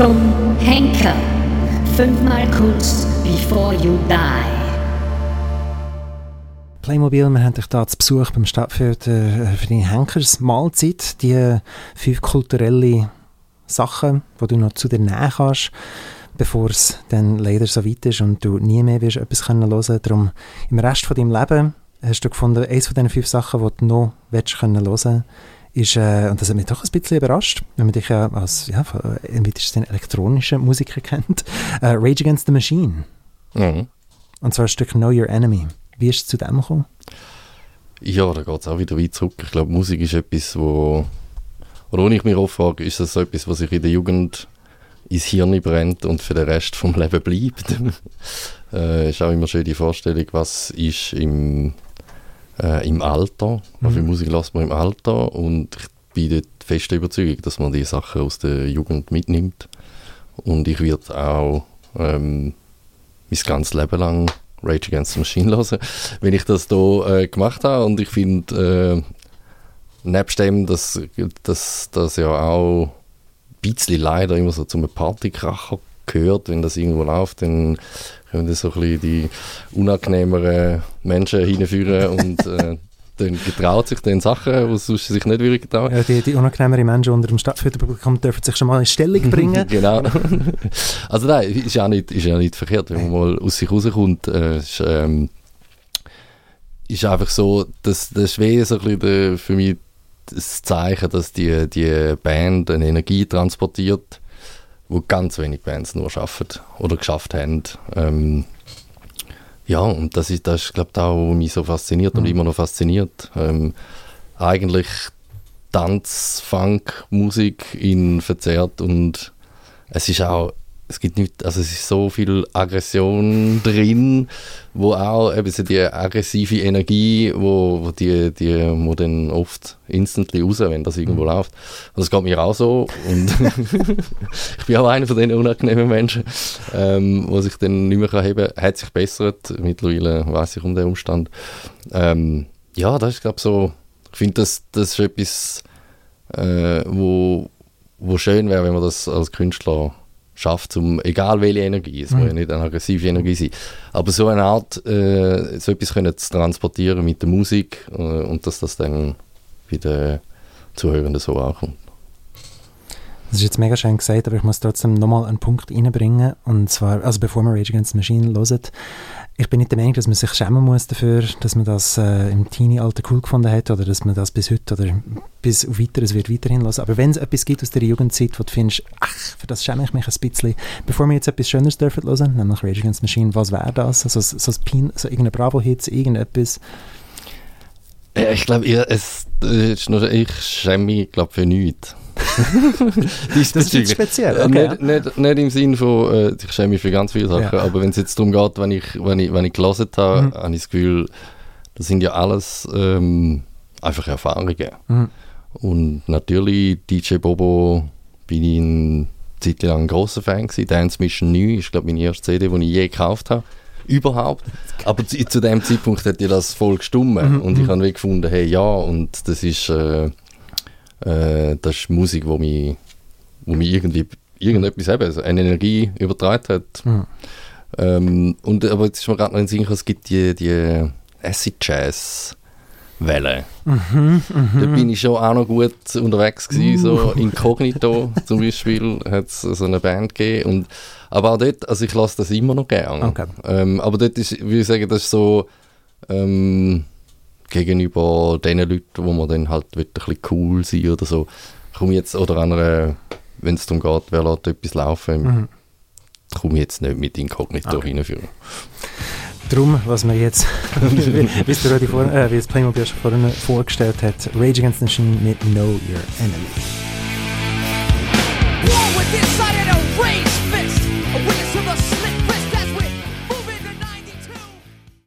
zum Henker. Fünfmal kurz before you die. Playmobil, wir haben dich hier zu Besuch beim Stadtfeld äh, für die Henkersmahlzeit. Die fünf kulturellen Sachen, die du noch zu dir nehmen kannst, bevor es dann leider so weit ist und du nie mehr wirst etwas können hören Darum im Rest von deinem Leben hast du gefunden, eines von diesen fünf Sachen, die du noch willst können ist, äh, und das hat mich doch ein bisschen überrascht, wenn man dich ja als, ja, weitesten elektronischen Musiker kennt, äh, Rage Against the Machine. Mhm. Und zwar ein Stück Know Your Enemy. Wie ist es zu dem gekommen? Ja, da geht es auch wieder weit zurück. Ich glaube, Musik ist etwas, wo, oder wenn ich mich auch frage, ist das so etwas, was sich in der Jugend ins Hirn brennt und für den Rest vom Leben bleibt. äh, ist auch immer schön die Vorstellung, was ist im, äh, im Alter, mhm. wie Musik lässt man im Alter und ich bin dort fest überzeugt, dass man die Sachen aus der Jugend mitnimmt und ich werde auch ähm, mein ganzes Leben lang Rage Against the Machine hören, wenn ich das hier äh, gemacht habe. Und ich finde, äh, nebst dem, dass das ja auch ein bisschen leider immer so zum Partykracher gehört, wenn das irgendwo läuft, dann können das so ein bisschen die unangenehmeren Menschen hinführen und äh, dann getraut sich dann Sachen, die sonst sich nicht wirklich getrauen. Ja, die, die unangenehmeren Menschen unter dem Stadtführerpublikum dürfen sich schon mal in Stellung bringen. genau. Also nein, ist ja nicht, ist ja nicht verkehrt, wenn man mal aus sich rauskommt. Äh, ist, ähm, ist einfach so, dass das Schwere so ein bisschen für mich das Zeichen, dass die, die Band eine Energie transportiert, wo ganz wenig Bands nur schaffen oder geschafft haben. Ähm, ja, und das ist, das ist glaube ich, auch mich so fasziniert mhm. und immer noch fasziniert. Ähm, eigentlich Tanz, Funk, Musik in verzerrt und es ist auch es gibt nicht, also es ist so viel Aggression drin, wo auch eben so die aggressive Energie, wo, wo die, die muss dann oft instantly raus, wenn das irgendwo mhm. läuft. Und das geht mir auch so und ich bin auch einer von den unangenehmen Menschen, ähm, wo sich dann nicht mehr heben kann. Hat sich bessert, mittlerweile weiß ich um den Umstand. Ähm, ja, das ist glaube ich so, ich finde das, das ist etwas, äh, wo, wo schön wäre, wenn man das als Künstler schafft, um, egal welche Energie, es mhm. muss ja nicht eine aggressive Energie sein, aber so eine Art, äh, so etwas können zu transportieren mit der Musik äh, und dass das dann bei den Zuhörenden so ankommt. Das ist jetzt mega schön gesagt, aber ich muss trotzdem nochmal einen Punkt reinbringen. Und zwar, also bevor man Rage Against the Machine hört, ich bin nicht der Meinung, dass man sich schämen muss dafür, dass man das äh, im Teenie-Alter cool gefunden hat oder dass man das bis heute oder bis auf weiteres wird weiterhin hören. Aber wenn es etwas gibt aus der Jugendzeit, wo du findest, ach, für das schäme ich mich ein bisschen, bevor wir jetzt etwas Schöneres dürfen hören, nämlich Rage Against the Machine, was wäre das? Also so, so, so irgendein Bravo-Hit, irgendetwas? Ja, ich glaube, ich schäme mich glaub, für nichts. das ist speziell. Äh, okay. Nicht, nicht, nicht, im Sinn von, äh, ich schäme mich für ganz viele Sachen, ja. aber wenn es jetzt darum geht, wenn ich, wenn ich, wenn ich gelesen habe, mhm. habe ich das Gefühl, das sind ja alles ähm, einfach Erfahrungen. Mhm. Und natürlich, DJ Bobo bin ich eine Zeit lang ein grosser Fan gewesen. Dance Mission 9 ist, glaube ich, meine erste CD, die ich je gekauft habe. Überhaupt. Aber zu, zu dem Zeitpunkt hat ja das voll gestummen. Mhm. Und ich mhm. habe gefunden, hey, ja, und das ist... Äh, äh, das ist Musik, wo mich, wo mich irgendwie irgendetwas eben, also eine Energie übertragen hat. Mhm. Ähm, und, aber jetzt ist mir gerade noch in Sinn es gibt die, die Acid Jazz Welle. Mhm, mh. Da bin ich schon auch noch gut unterwegs gewesen, uh. so Incognito zum Beispiel hat es so eine Band gegeben und aber auch dort, also ich lasse das immer noch gerne. Okay. Ähm, aber dort ist, würde ich sagen, das ist so ähm, gegenüber den Leuten, wo man dann halt ein bisschen cool sein oder so. Komme jetzt, oder einer, wenn es darum geht, wer lässt etwas laufen, mhm. komme ich jetzt nicht mit Inkognito okay. reinführen. Darum, was man jetzt, wie, es der vor, äh, wie es Playmobil schon vorhin vorgestellt hat, Rage Against the Machine mit Know Your Enemy. War with